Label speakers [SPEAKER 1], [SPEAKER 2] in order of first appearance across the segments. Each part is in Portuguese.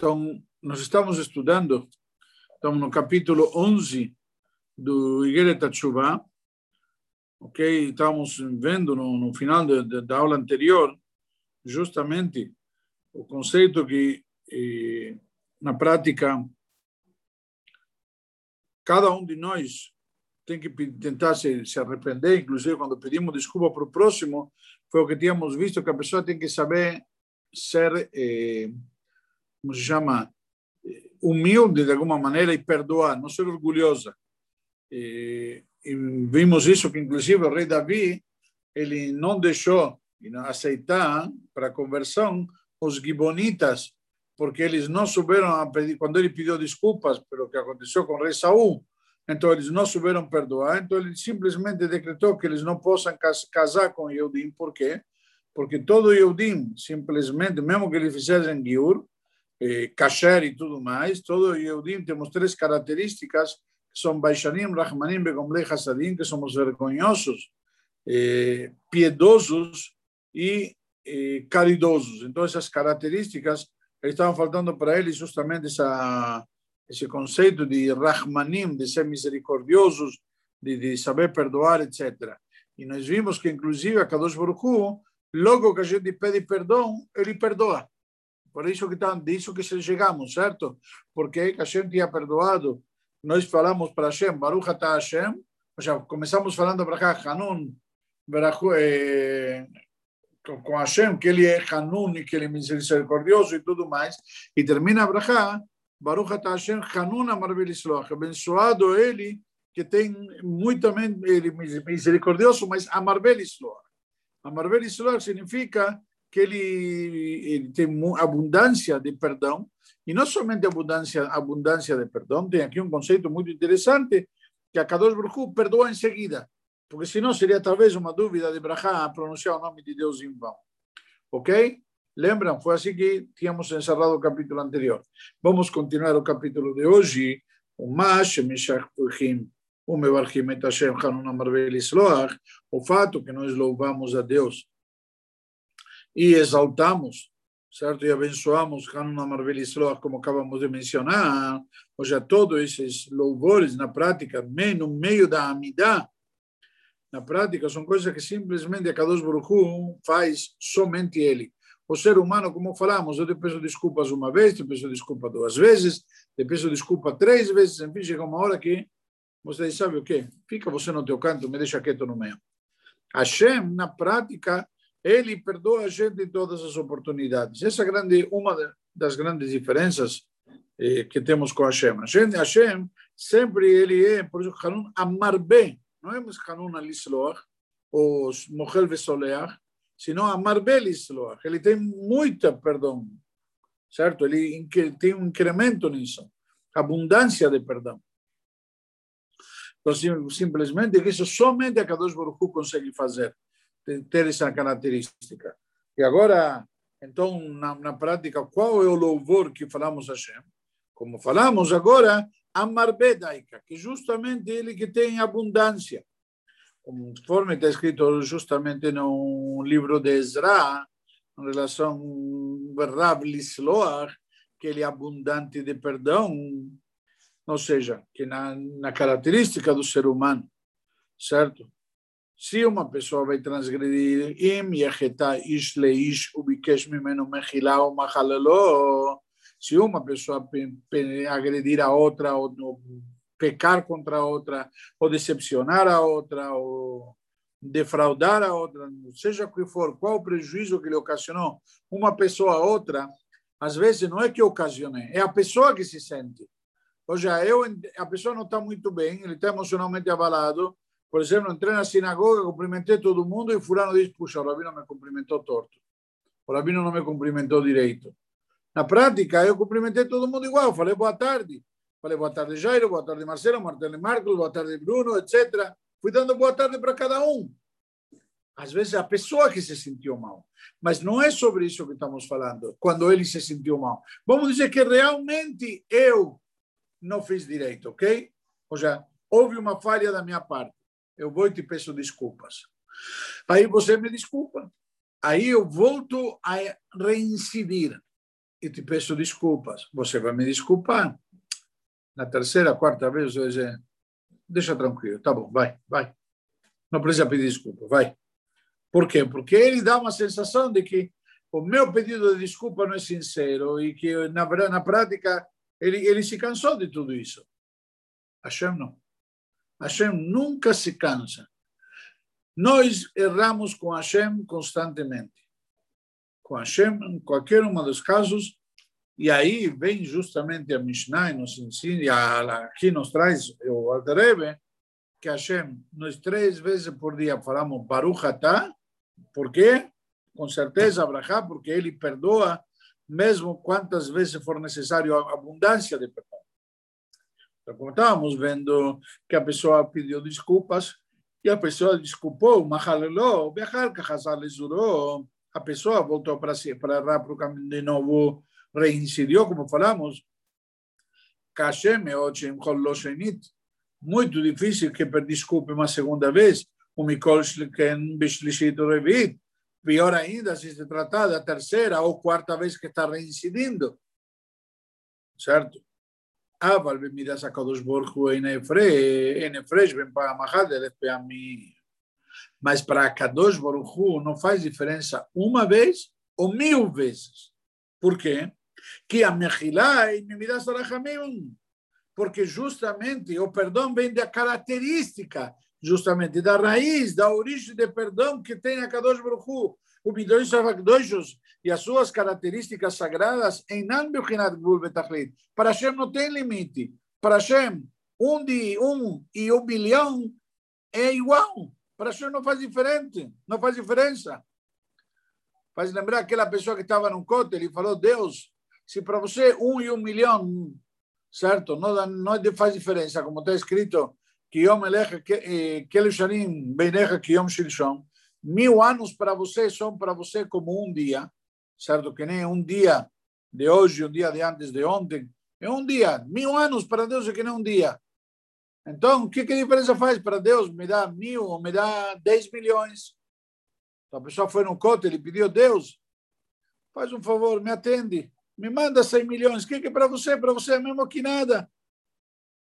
[SPEAKER 1] Então, nós estamos estudando, estamos no capítulo 11 do Igeret Tshuva, ok? Estamos vendo no, no final de, de, da aula anterior, justamente o conceito que, eh, na prática, cada um de nós tem que tentar se, se arrepender, inclusive quando pedimos desculpa para o próximo, foi o que tínhamos visto, que a pessoa tem que saber ser... Eh, como se chama, humilde de alguma maneira e perdoar, não ser orgulhosa. E, e vimos isso que, inclusive, o rei Davi, ele não deixou aceitar para a conversão os gibonitas, porque eles não souberam pedir, quando ele pediu desculpas pelo que aconteceu com o rei Saul, então eles não souberam perdoar, então ele simplesmente decretou que eles não possam casar com Eudim, por quê? Porque todo Eudim, simplesmente, mesmo que ele fizessem Giur, eh, kasher e tudo mais, todo Yehudim temos três características, que são Baishanim, Rahmanim, Begomlei, Hassadim, que somos vergonhosos, eh, piedosos e eh, caridosos. Então, essas características, estavam faltando para eles justamente essa, esse conceito de Rahmanim, de ser misericordiosos, de, de saber perdoar, etc. E nós vimos que, inclusive, a Kadosh Baruch Hu, logo que a gente pede perdão, ele perdoa. Por isso que tá, disso que chegamos, certo? Porque Hashem tinha perdoado. Nós falamos para Hashem, Baruch atah Hashem, ou seja, começamos falando para Hanun, eh, com Hashem, que ele é Hanun e que ele é misericordioso e tudo mais, e termina a Brachá, Baruch atah Hashem, Hanun Amarvel Isloach, abençoado ele, que tem muito ele misericordioso, mas Amarvel Isloach. Amarvel Isloach significa que ele, ele tem abundância de perdão, e não somente abundância, abundância de perdão, tem aqui um conceito muito interessante, que a Kadosh Baruch perdoa em seguida, porque senão seria talvez uma dúvida de Brahá pronunciar o nome de Deus em vão. Ok? Lembram? Foi assim que tínhamos encerrado o capítulo anterior. Vamos continuar o capítulo de hoje. O Mash, Meshach Puchim, o Mevarchim et Hashem Hanun Amarvel o fato que nós louvamos a Deus e exaltamos, certo? E abençoamos Hanun Amarvelisloach, como acabamos de mencionar, ou seja, todos esses louvores na prática, no meio da amidá, na prática, são coisas que simplesmente a Kadosh Baruch faz somente ele. O ser humano, como falamos, eu te peço desculpas uma vez, te peço desculpa duas vezes, te peço desculpa três vezes, enfim, chega uma hora que você diz, sabe o quê? Fica você no teu canto, me deixa quieto no meio. Hashem, na prática, ele perdoa a gente em todas as oportunidades. Essa é grande, uma das grandes diferenças eh, que temos com Hashem. Hashem, Hashem sempre ele é, por isso, Hanun Amarbe, não é mais Hanun Alisloach, ou Mochel Vesoleach, senão Amarbe Alisloach. Ele tem muita perdão, certo? Ele tem um incremento nisso, abundância de perdão. Então, simplesmente, isso somente a Kadosh Baruch Hu consegue fazer ter essa característica. E agora, então, na, na prática, qual é o louvor que falamos a Hashem? Como falamos agora, Amarbedaika, que justamente ele que tem abundância. Conforme está escrito justamente no livro de Ezra, em relação ao Rav Lisloach, que ele é abundante de perdão, ou seja, que na, na característica do ser humano, certo? Se uma pessoa vai transgredir, im yecheta ish leish ubikesh mimeno mechilá ou machalelo, se uma pessoa agredir a outra, ou pecar contra a outra, ou decepcionar a outra, ou defraudar a outra, seja o que for, qual o prejuízo que lhe ocasionou uma pessoa a outra, às vezes não é que ocasionei, é a pessoa que se sente. Ou seja, eu, a pessoa não está muito bem, ele está emocionalmente abalado, por exemplo, entrei na sinagoga, cumprimentei todo mundo e fulano diz, puxa, o rabino me cumprimentou torto. O rabino não me cumprimentou direito. Na prática, eu cumprimentei todo mundo igual. Falei boa tarde. Falei boa tarde, Jairo, boa tarde, Marcelo, tarde, Marcos, boa tarde, Bruno, etc. Fui dando boa tarde para cada um. Às vezes, a pessoa que se sentiu mal. Mas não é sobre isso que estamos falando, quando ele se sentiu mal. Vamos dizer que realmente eu não fiz direito, ok? Ou seja, houve uma falha da minha parte eu vou e te peço desculpas. Aí você me desculpa. Aí eu volto a reincidir. e te peço desculpas. Você vai me desculpar. Na terceira, quarta vez, eu dizer, deixa tranquilo, tá bom, vai, vai. Não precisa pedir desculpa, vai. Por quê? Porque ele dá uma sensação de que o meu pedido de desculpa não é sincero e que, na na prática, ele, ele se cansou de tudo isso. Hashem não. Hashem nunca se cansa. Nós erramos com Hashem constantemente. Com Hashem, em qualquer um dos casos, e aí vem justamente a Mishnah e nos ensina, e aqui nos traz o Alter que Hashem, nós três vezes por dia falamos Baruch Atah, por quê? Com certeza, Abraha, porque ele perdoa mesmo quantas vezes for necessário abundância de perdão. Então, como estávamos vendo que a pessoa pediu desculpas, e a pessoa desculpou, a pessoa voltou para si, para errar para o caminho de novo, reincidiu, como falamos, muito difícil que desculpe uma segunda vez, pior ainda se se tratar da terceira ou quarta vez que está reincidindo, certo? אבל במידת הקדוש ברוך הוא אין הפרש בין פעם אחת אלף פעמים. Mas para Kadosh Baruch Hu não faz diferença uma vez ou mil vezes. Por quê? Que a Mechilá e Mimidas Arachamim. Porque justamente o perdão vem da característica, justamente da raiz, da origem de perdão que tem a Kadosh Baruch Hu. O Midorish Avakdoshos e as suas características sagradas em Nanbiohinat Gvul Betachlit. Para Hashem não tem limite. Para Hashem, um de um e um bilhão é igual. Para Hashem não faz diferente, não faz diferença. Faz lembrar aquela pessoa que estava num cote, ele falou, Deus, se para você um e um milhão, certo, não, não faz diferença, como está escrito, que Yom Elecha, Kel Shanim, Beinecha, que Yom Shilshon, mil anos para você são para você como um dia, certo? Que nem um dia de hoje, um dia de antes de ontem. É um dia. Mil anos para Deus é que nem um dia. Então, o que, que diferença faz para Deus? Me dá mil ou me dá dez milhões? A pessoa foi no cote, ele pediu, Deus, faz um favor, me atende. Me manda 100 milhões. O que, que é para você? Para você é mesmo que nada.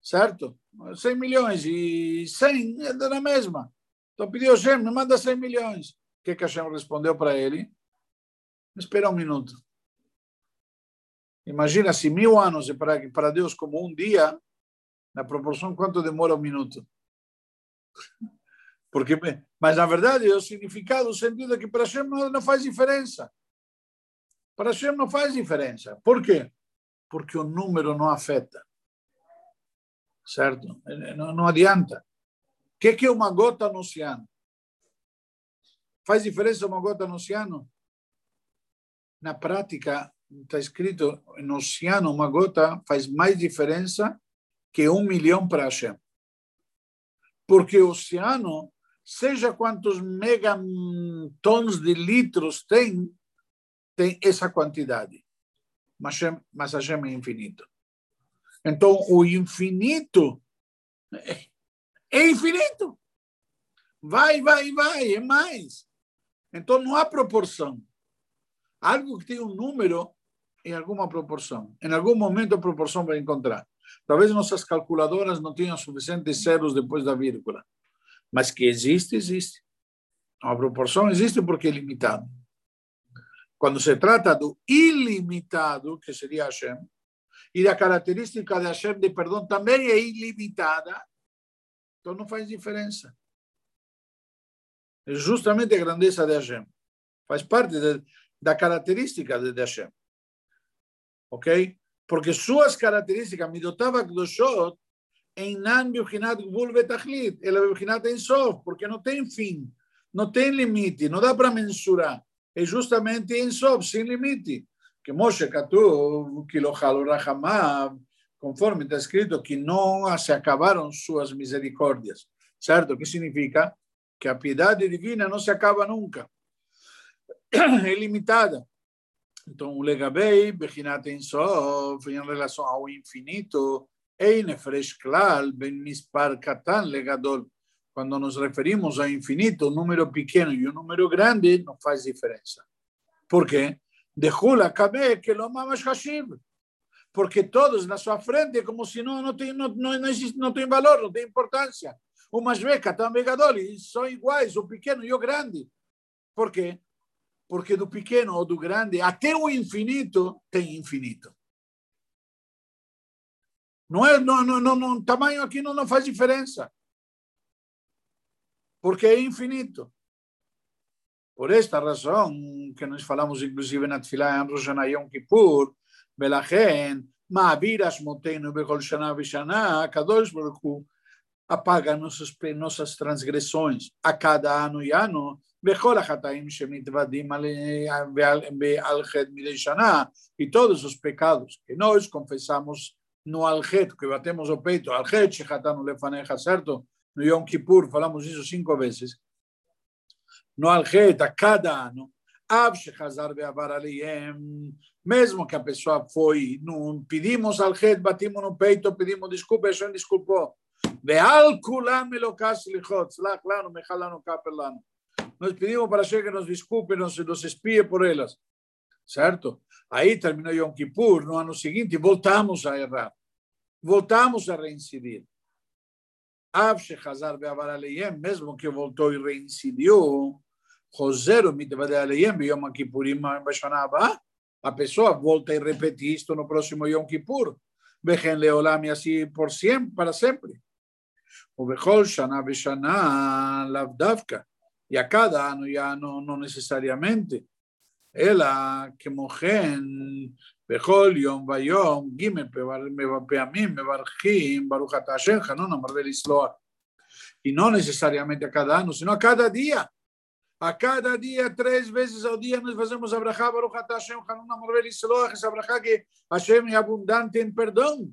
[SPEAKER 1] Certo? 100 milhões e 100 é da mesma. Então pediu Hashem, me manda 100 milhões. O que, que Hashem respondeu para ele? Espera um minuto. Imagina se mil anos é para, para Deus como um dia, na proporção quanto demora um minuto. Porque, mas na verdade o significado, o sentido é que para Hashem não, não faz diferença. Para Hashem não faz diferença. Por quê? Porque o número não afeta. Certo? Não, não adianta. Que, que é uma gota no oceano? Faz diferença uma gota no oceano? na prática, está escrito no oceano, uma gota faz mais diferença que um milhão para Hashem. Porque o oceano, seja quantos megatons de litros tem, tem essa quantidade. Mas Hashem, mas Hashem é infinito. Então, o infinito é infinito. Vai, vai, vai, é mais. Então, não há proporção. Algo que tem um número em alguma proporção. Em algum momento a proporção vai encontrar. Talvez nossas calculadoras não tenham suficientes zeros depois da vírgula. Mas que existe, existe. A proporção existe porque é limitado. Quando se trata do ilimitado, que seria Hashem, e da característica de Hashem de perdão também é ilimitada, então não faz diferença. É justamente a grandeza de Hashem. Faz parte de, da característica de Hashem. Ok? Porque suas características, Midotava Kdoshot, Einan Bibhinat Gvul Betachlit, ela Bibhinat Ensof, porque não tem fim, não tem limite, não dá para mensurar. É justamente Ensof, sem limite. Que Moshe Katuv, Kilohalo Rahamav, conforme está escrito que não se acabaram suas misericórdias. Certo? Que significa? Que a piedade divina não se acaba nunca. é limitada. Então, o Legabei, Bechinat Ensof, em relação ao infinito, Ein Efresh Klal, Ben Mispar Katan Legadol. Quando nos referimos ao infinito, um número pequeno e um número grande não faz diferença. Por quê? de Hula Kabe, que lo mamash Hashib. Porque todos na sua frente, como se não, não, tem, não, não, existe, não tem valor, não tem importância. O Masbeca, também Gadoli, são iguais, o pequeno e o grande. Por quê? Porque do pequeno ou do grande, até o infinito, tem infinito. Não é, não, não, não, não, tamanho aqui não, não faz diferença. Porque é infinito. Por esta razão, que nós falamos inclusive na Tfilah em Rosh Yom Kippur, ולכן מעביר אשמותינו בכל שנה ושנה, הקדוש ברוך הוא apaga nossas, nossas transgressões a cada ano e ano, בכל החטאים שמתוודים על חטא מדי שנה, e todos os pecados que nós confessamos no aljet, que batemos o peito, aljet, shechatanu lefaneja, certo? No Yom Kippur, falamos isso cinco vezes. No aljet, a cada ano, mesmo que a pessoa foi, não pedimos aljet, batimos no peito, pedimos desculpa, desculpou. Lanu, kaper lanu. Nós pedimos para Hashem que nos desculpe, nos, nos espie por elas. Certo? Aí terminou Yom Kippur, no ano seguinte voltamos a errar. Voltamos a reincidir. Av shechazar be'avar aleyem, mesmo que voltou e reincidiu, חוזר ומתוודה עליהם ביום הכיפורים בשנה הבאה, a pessoa volta e repete isto no próximo Yom Kippur. Vejen leolam e assim por sempre, para sempre. O Bechol Shana Beshana Lavdavka. E a cada ano e ano, não necessariamente. Ela, כמו כן, בכל יום ויום, ג' פעמים מברכים, ברוך אתה השם, חנון המרבה לסלוח. E não necessariamente a cada ano, senão a cada dia. A cada dia, três vezes ao dia, nós fazemos a brachá, Baruch Atah Hashem, Hanun Amorvel Isloach, essa brachá que Hashem é abundante em perdão.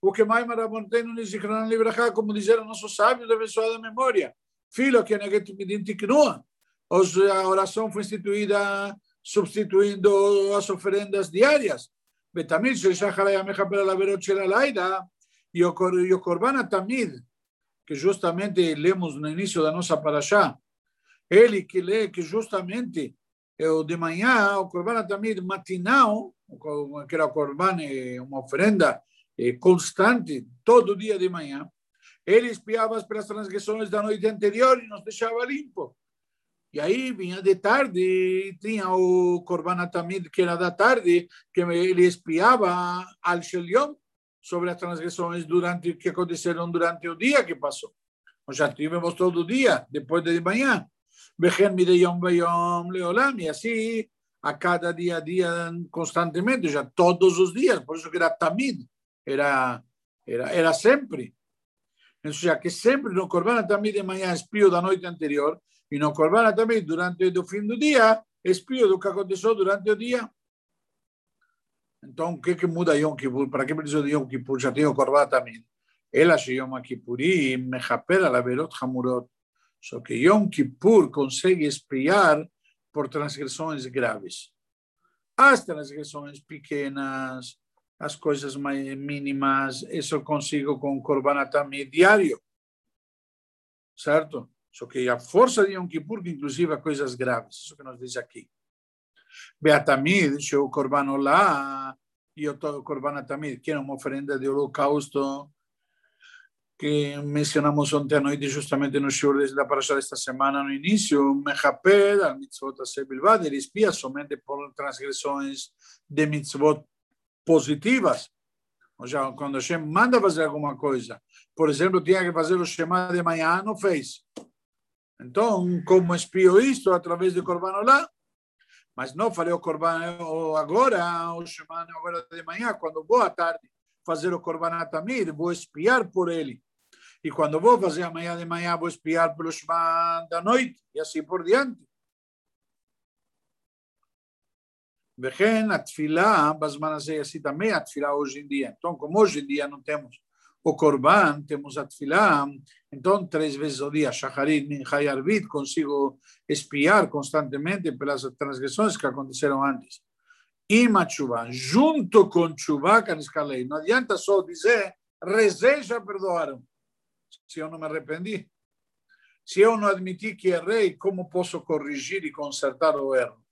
[SPEAKER 1] O que mais Marabonten nos Zichronan Librachá, como disseram nossos sábios da abençoada memória. Filho, que neget tiknua. A oração foi instituída substituindo as oferendas diárias. Pela Laverot Shel Alaida, e o Korban Tamid, que justamente lemos no início da nossa parashá, ele que lê que justamente o de manhã, o Corban Tamid matinal, que era Corban, uma oferenda constante, todo dia de manhã, ele espiava pelas transgressões da noite anterior e nos deixava limpo. E aí vinha de tarde, tinha o Corban Tamid, que era da tarde, que ele espiava al Shelion sobre as transgressões durante que aconteceram durante o dia que passou. Nós já tivemos todo dia, depois de manhã. Yom leolam, y así a cada día a día constantemente, ya todos los días, por eso que era tamid, era, era, era siempre. O sea, que sempre não corbana também de manhã espio da noite anterior e não corbana também durante o fim do dia espio do que aconteceu durante o dia. Então, o que muda Yom Kippur? Para que precisa de Yom Kippur? Já tenho corbana também. Ela se Yom Kippurim, mechaper al averot hamurot. Só que Yom Kippur consegue espiar por transgressões graves. As transgressões pequenas, as coisas mais mínimas, isso consigo com o Korban diário. Certo? Só que a força de Yom Kippur, inclusive há coisas graves, isso que nos diz aqui. Beatamid, o Korban Olá, e o Korban que é uma oferenda de holocausto que mencionamos ontem à noite, justamente no show da Parashá desta semana, no início, Mechaped, al mitzvot a bilvad, ele espia somente por transgressões de mitzvot positivas. Ou seja, quando Hashem manda fazer alguma coisa, por exemplo, tinha que fazer o Shema de manhã, não fez. Então, como espio isto? Através do Korban Olá. Mas não falei o Korban agora, o Shema agora de manhã, quando vou à tarde fazer o Korban Atamir, vou espiar por ele e quando vou fazer amanhã de manhã, vou espiar pelo Shema da noite, e assim por diante. וכן התפילה בזמן הזה assim também a תפילה hoje em dia. Então, como hoje em dia não temos o Corban, temos a tefilá, então três vezes ao dia, Shacharit, Mincha e Arvit, consigo espiar constantemente pelas transgressões que aconteceram antes. E Machuva, junto com Chuva, que escalei. Não adianta só dizer, rezei, já perdoaram Se eu não me arrependi? Se eu não admiti que errei, como posso corrigir e consertar o erro?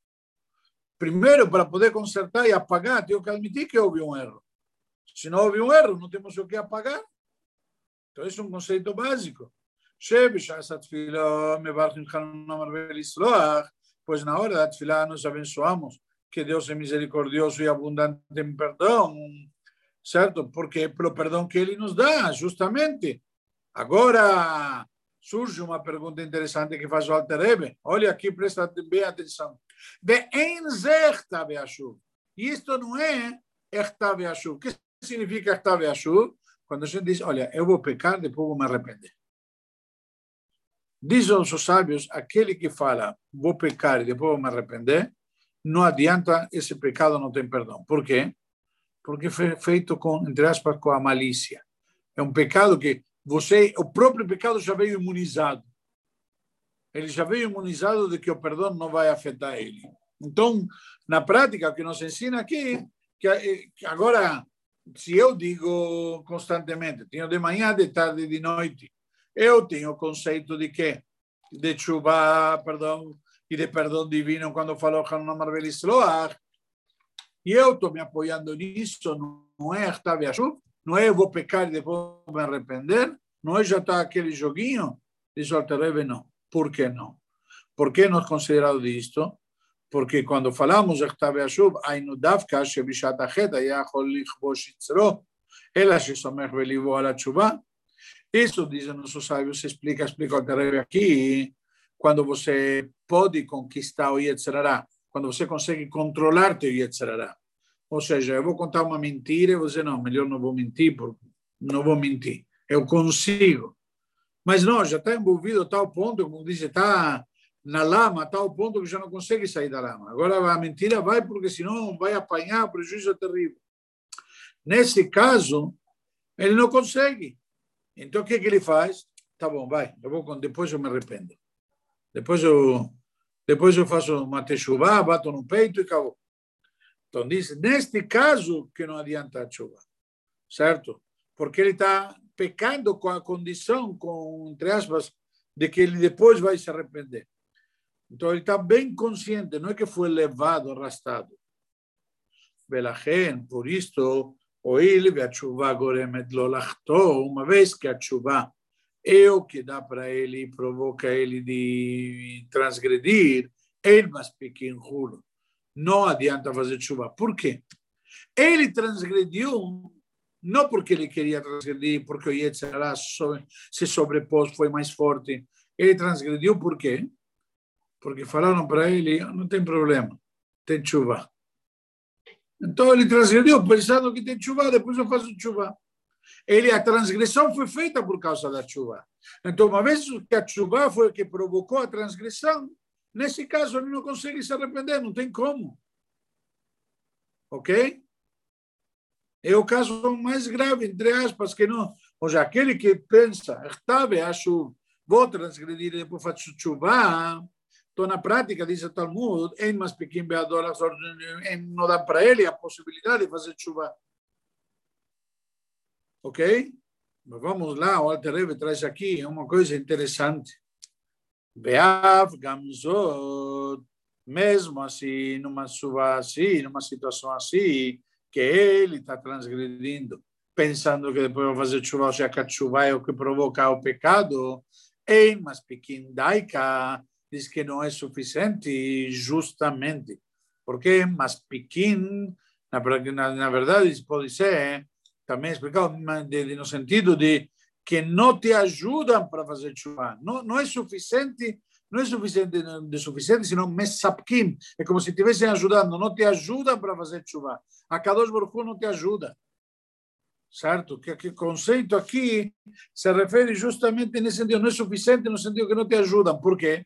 [SPEAKER 1] primeiro, para poder consertar e apagar, tenho que admitir que houve um erro. Se não houve um erro, não temos o que apagar. Então, esse é um conceito básico. Pois na hora da tefilá nós abençoamos que Deus é misericordioso e abundante em perdão, certo? Porque pelo perdão que Ele nos dá, justamente. Agora surge uma pergunta interessante que faz o Alter Rebbe. Olha aqui, presta bem atenção. E isto não é Ertav O que significa Ertav Quando a gente diz, olha, eu vou pecar, depois vou me arrepender. Dizem os sábios, aquele que fala, vou pecar e depois vou me arrepender, não adianta, esse pecado não tem perdão. Por quê? Porque foi feito com, entre aspas, com a malícia. É um pecado que você, o próprio pecado já veio imunizado. Ele já veio imunizado de que o perdão não vai afetar ele. Então, na prática, o que nos ensina aqui, que agora, se eu digo constantemente, tenho de manhã, de tarde e de noite, eu tenho o conceito de que de chuva, perdão, e de perdão divino quando falou Hanuman Marvel. E eu estou me apoiando nisso, não é Artav Não é eu vou pecar e depois me arrepender, não é já está aquele joguinho. Diz o Alterebe, não. Por que não? Por que nós considerado isto? Porque quando falamos Echtabe Ashub, Ainu Davka, Shebishat Achet, Ayahol Lichbosh Itzro, Ela Shesomech Belibo Ala Tshuva. Isso, dizem nossos sábios, explica, explica o Alterebe aqui, quando você pode conquistar o Yetzerará, quando você consegue controlar teu Yetzerará. Ou seja, eu vou contar uma mentira e você, não, melhor não vou mentir, porque não vou mentir. Eu consigo. Mas não, já está envolvido a tal ponto, como diz, está na lama, a tal ponto que já não consegue sair da lama. Agora a mentira vai, porque senão vai apanhar, prejuízo é terrível. Nesse caso, ele não consegue. Então o que, que ele faz? Tá bom, vai, eu vou, depois eu me arrependo. Depois eu, depois eu faço uma techuvá, bato no peito e acabou. Então diz, neste caso que não adianta a chuva, certo? Porque ele está pecando com a condição, com, entre aspas, de que ele depois vai se arrepender. Então ele está bem consciente, não é que foi levado, arrastado. Belachen, por isto, ve a chuva goremet lo uma vez que a chuva é o que dá para ele, provoca ele de transgredir, ele mas pequeno juro. Não adianta fazer chuva. Por quê? Ele transgrediu não porque ele queria transgredir, porque o Yetzirah se sobrepôs, foi mais forte. Ele transgrediu por quê? Porque falaram para ele, não tem problema, tem chuva. Então ele transgrediu, pensando que tem chuva, depois eu faço chuva. Ele, a transgressão foi feita por causa da chuva. Então, uma vez que a chuva foi que provocou a transgressão, nesse caso ele não consegue se arrepender, não tem como. Ok? É o caso mais grave, entre aspas, que não. Ou seja, aquele que pensa, acho, vou transgredir e depois faço chuva. Então, na prática, diz o Talmud, em mais pequeno não dá para ele a possibilidade de fazer chuva. Ok? Mas vamos lá, o Alter Rebbe traz aqui uma coisa interessante. Beav, Gamzot, mesmo assim, numa chuva assim, numa situação assim, que ele está transgredindo, pensando que depois vai fazer chuva, seja, que a chuva é o que provoca o pecado, em mas daika diz que não é suficiente, justamente, porque mas pequim, na, na verdade, pode ser também explicado no sentido de que não te ajudam para fazer chuva. Não, não é suficiente, não é suficiente, de suficiente, senão mesapkim. É como se estivessem ajudando, não te ajudam para fazer chuva. A Kadosh Baruch não te ajuda. Certo? Que, que conceito aqui se refere justamente nesse sentido. Não é suficiente no sentido que não te ajudam. Por quê?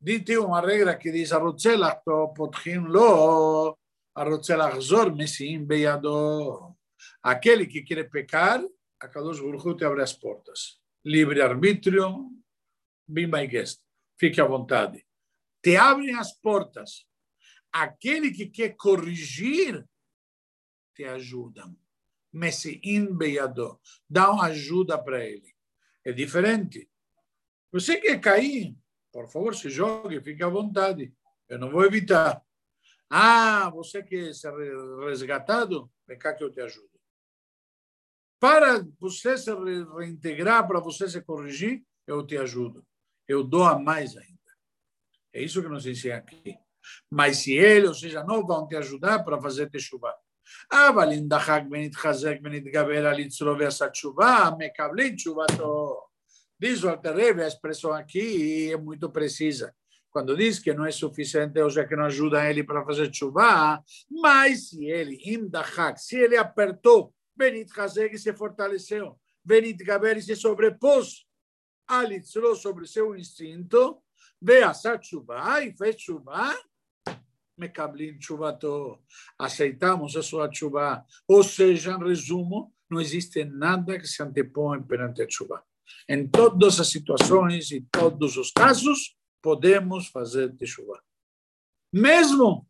[SPEAKER 1] Dite uma regra que diz a Rotzelach, potchim lo, a Rotzelach zor mesim beyado. Aquele que quer pecar, a Kadosh Baruch te abre as portas. Livre arbítrio, be my guest fique à vontade. Te abrem as portas. Aquele que quer corrigir, te ajudam. Messiin beyado. Dão ajuda para ele. É diferente. Você quer cair? Por favor, se jogue, fique à vontade. Eu não vou evitar. Ah, você quer ser resgatado? Vem cá que eu te ajudo. Para você se reintegrar, para você se corrigir, eu te ajudo. Eu dou a mais ainda. É isso que nos ensina aqui. Mas se ele, ou seja, não vão te ajudar para fazer teshuva. אבל אם דחק ונתחזק ונתגבר על יצרו ועשה תשובה, מקבלים תשובתו. Diz o Alter a expressão aqui é muito precisa. Quando diz que não é suficiente, ou seja, que não ajuda ele para fazer chuva, mas se ele, imdahak, se ele apertou, Benit Hazeg se fortaleceu, Benit Gaber se sobrepôs, alitzou sobre seu instinto, a chuva e fez chuva, Mekablim Chubato. Aceitamos a sua chuva. Ou seja, em resumo, não existe nada que se antepõe perante a chuva. Em todas as situações e todos os casos, podemos fazer chuva. Mesmo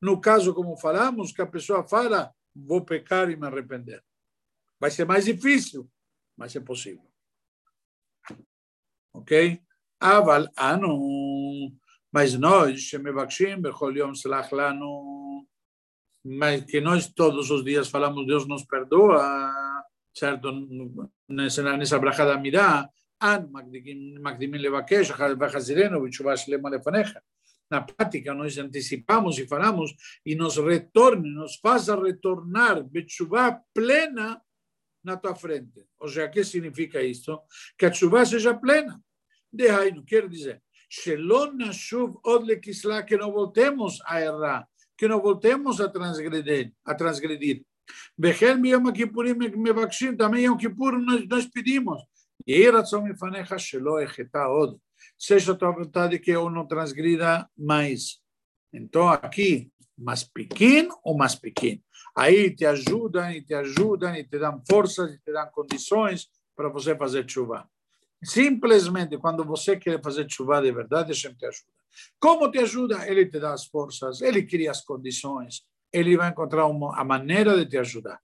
[SPEAKER 1] no caso, como falamos, que a pessoa fala, vou pecar e me arrepender. Vai ser mais difícil, mas é possível. Ok? Aval, ah, não. Mas nós, Shemevakshim, Bechol Yom Selach Lanu, mas que nós todos os dias falamos, Deus nos perdoa, certo? Nessa, nessa bracha da Mirá, An Magdimin Levakesh, Vachazireno, Vichuva Shlema Lefanecha. Na prática, nós antecipamos e falamos e nos retorne, nos faça retornar Betchuvá plena na tua frente. Ou seja, que significa isso? Que a chuva seja plena. De não quer dizer Shelon Nashuv Od Lekisla, que não voltemos a errar, que não voltemos a transgredir. A transgredir. Bechel Yom Kippurim Mevakshim, também Yom Kippur nós, nós pedimos. E Ratzon Mifanecha Shelo Echeta Od. Seja a tua vontade que eu não transgrida mais. Então, aqui, mais pequeno ou mais pequeno. Aí te ajudam e te ajudam e te dão forças e te dão condições para você fazer chuva. Simplesmente, quando você quer fazer chuva de verdade, Hashem te ajuda. Como te ajuda? Ele te dá as forças, ele cria as condições, ele vai encontrar uma, a maneira de te ajudar.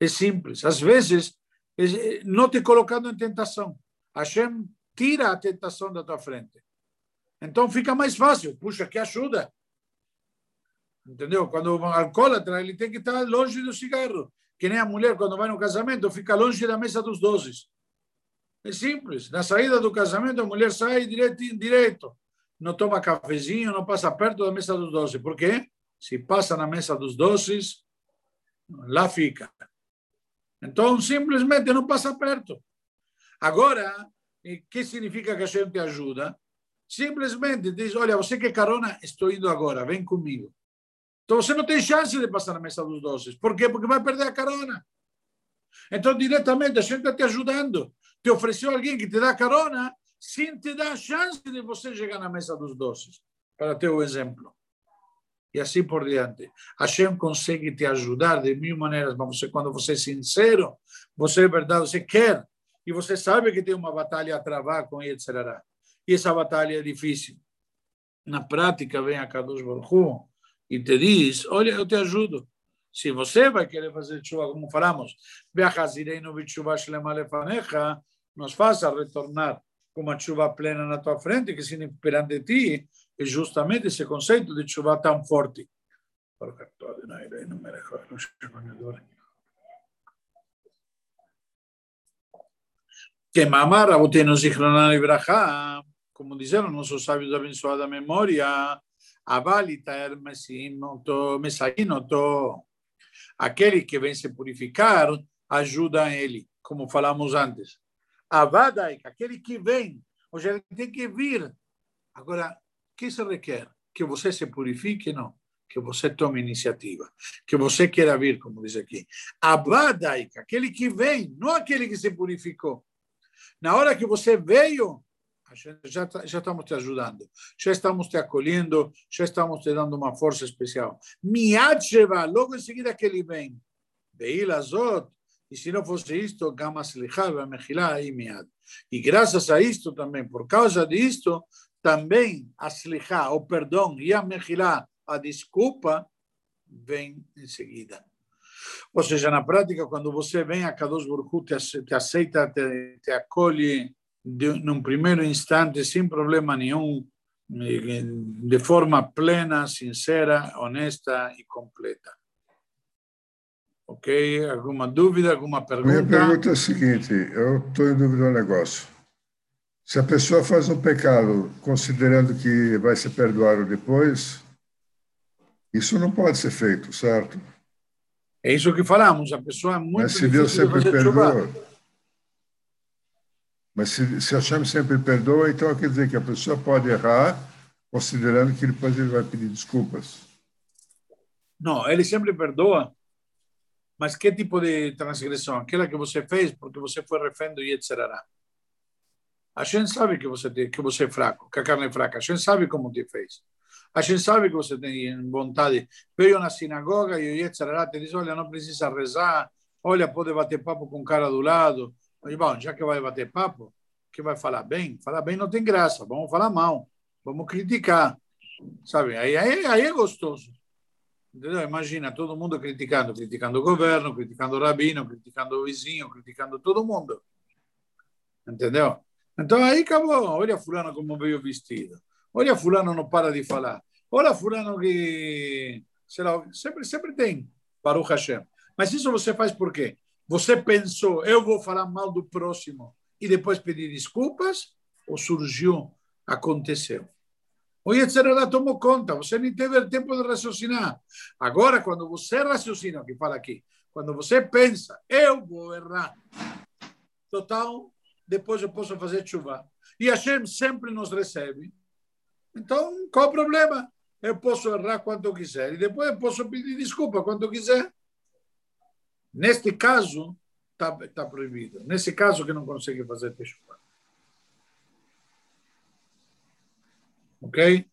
[SPEAKER 1] É simples. Às vezes, é, não te colocando em tentação. Hashem tira a tentação da tua frente. Então fica mais fácil. Puxa, que ajuda. Entendeu? Quando o alcoólatra, ele tem que estar longe do cigarro. Que nem a mulher, quando vai no casamento, fica longe da mesa dos dozes. É simples. Na saída do casamento, a mulher sai direto, direto. Não toma cafezinho, não passa perto da mesa dos doces. Por quê? Se passa na mesa dos doces, lá fica. Então, simplesmente não passa perto. Agora, o que significa que a gente ajuda? Simplesmente diz, olha, você que carona, estou indo agora, vem comigo. Então, você não tem chance de passar na mesa dos doces. Por quê? Porque vai perder a carona. Então, diretamente, a gente está te ajudando te ofereceu alguém que te dá carona sem te dar a chance de você chegar na mesa dos doces, para ter o exemplo. E assim por diante. Hashem consegue te ajudar de mil maneiras, mas você, quando você é sincero, você é verdade, você quer, e você sabe que tem uma batalha a travar com etc. E essa batalha é difícil. Na prática, vem a Kadosh Baruch e te diz, olha, eu te ajudo. Se você vai querer fazer chuva, como falamos, nos faça retornar com uma chuva plena na tua frente, que significa perante ti, é justamente esse conceito de chuva tão forte. Que mamar Raboteno Zichronan Ibrahá, como disseram nossos sábios da abençoada memória, Avalitaer Messainoto, Aquele que vem se purificar, ajuda ele, como falamos antes. Avadaik, aquele que vem, ou seja, ele tem que vir. Agora, o que se requer? Que você se purifique? Não. Que você tome iniciativa. Que você queira vir, como diz aqui. Avadaik, aquele que vem, não aquele que se purificou. Na hora que você veio, já, já estamos te ajudando, já estamos te acolhendo, já estamos te dando uma força especial. Miadsheva, logo em seguida que ele vem. Beilazot, e se não fosse isto, Gamas Lechava, Mechilá e Miad. E graças a isto também, por causa disto, também a Slichá, o perdão, e a Mechilá, a desculpa, vem em seguida. Ou seja, na prática, quando você vem a Kadosh Baruch te aceita, te, te acolhe, de, num primeiro instante, sem problema nenhum, de forma plena, sincera, honesta e completa. Ok? Alguma dúvida, alguma pergunta?
[SPEAKER 2] Minha pergunta é a seguinte: eu estou em dúvida do negócio. Se a pessoa faz um pecado considerando que vai ser perdoado depois, isso não pode ser feito, certo?
[SPEAKER 1] É isso que falamos. A pessoa é muito
[SPEAKER 2] Mas se Deus sempre de perdoa. Mas se, se Hashem sempre perdoa, então quer dizer que a pessoa pode errar, considerando que depois ele vai pedir desculpas.
[SPEAKER 1] Não, ele sempre perdoa. Mas que tipo de transgressão? Aquela que você fez porque você foi refém do Yetzirará. A gente sabe que você, que você é fraco, que a carne é fraca. A gente sabe como te fez. A gente sabe que você tem vontade. Veio na sinagoga e o Yetzirará te diz, olha, não precisa rezar. Olha, pode bater papo com o cara do lado. Bom, já que vai bater papo, que vai falar bem, falar bem não tem graça. Vamos falar mal. Vamos criticar. Sabe? Aí, aí, aí é gostoso. Entendeu? Imagina todo mundo criticando, criticando o governo, criticando o rabino, criticando o vizinho, criticando todo mundo. Entendeu? Então aí acabou. Olha fulano como veio vestido. Olha fulano não para de falar. Olha fulano que sei lá, sempre sempre tem para o Hashem. Mas isso você faz por quê? Você pensou, eu vou falar mal do próximo e depois pedir desculpas? Ou surgiu, aconteceu? O Yetzirah tomou conta, você nem teve tempo de raciocinar. Agora, quando você raciocina, que fala aqui, quando você pensa, eu vou errar, total, depois eu posso fazer chuva. E Hashem sempre nos recebe. Então, qual o problema? Eu posso errar quanto quiser e depois eu posso pedir desculpa quanto eu quiser. Neste caso, está tá proibido. Nesse caso que não consegue fazer chuva. Ok?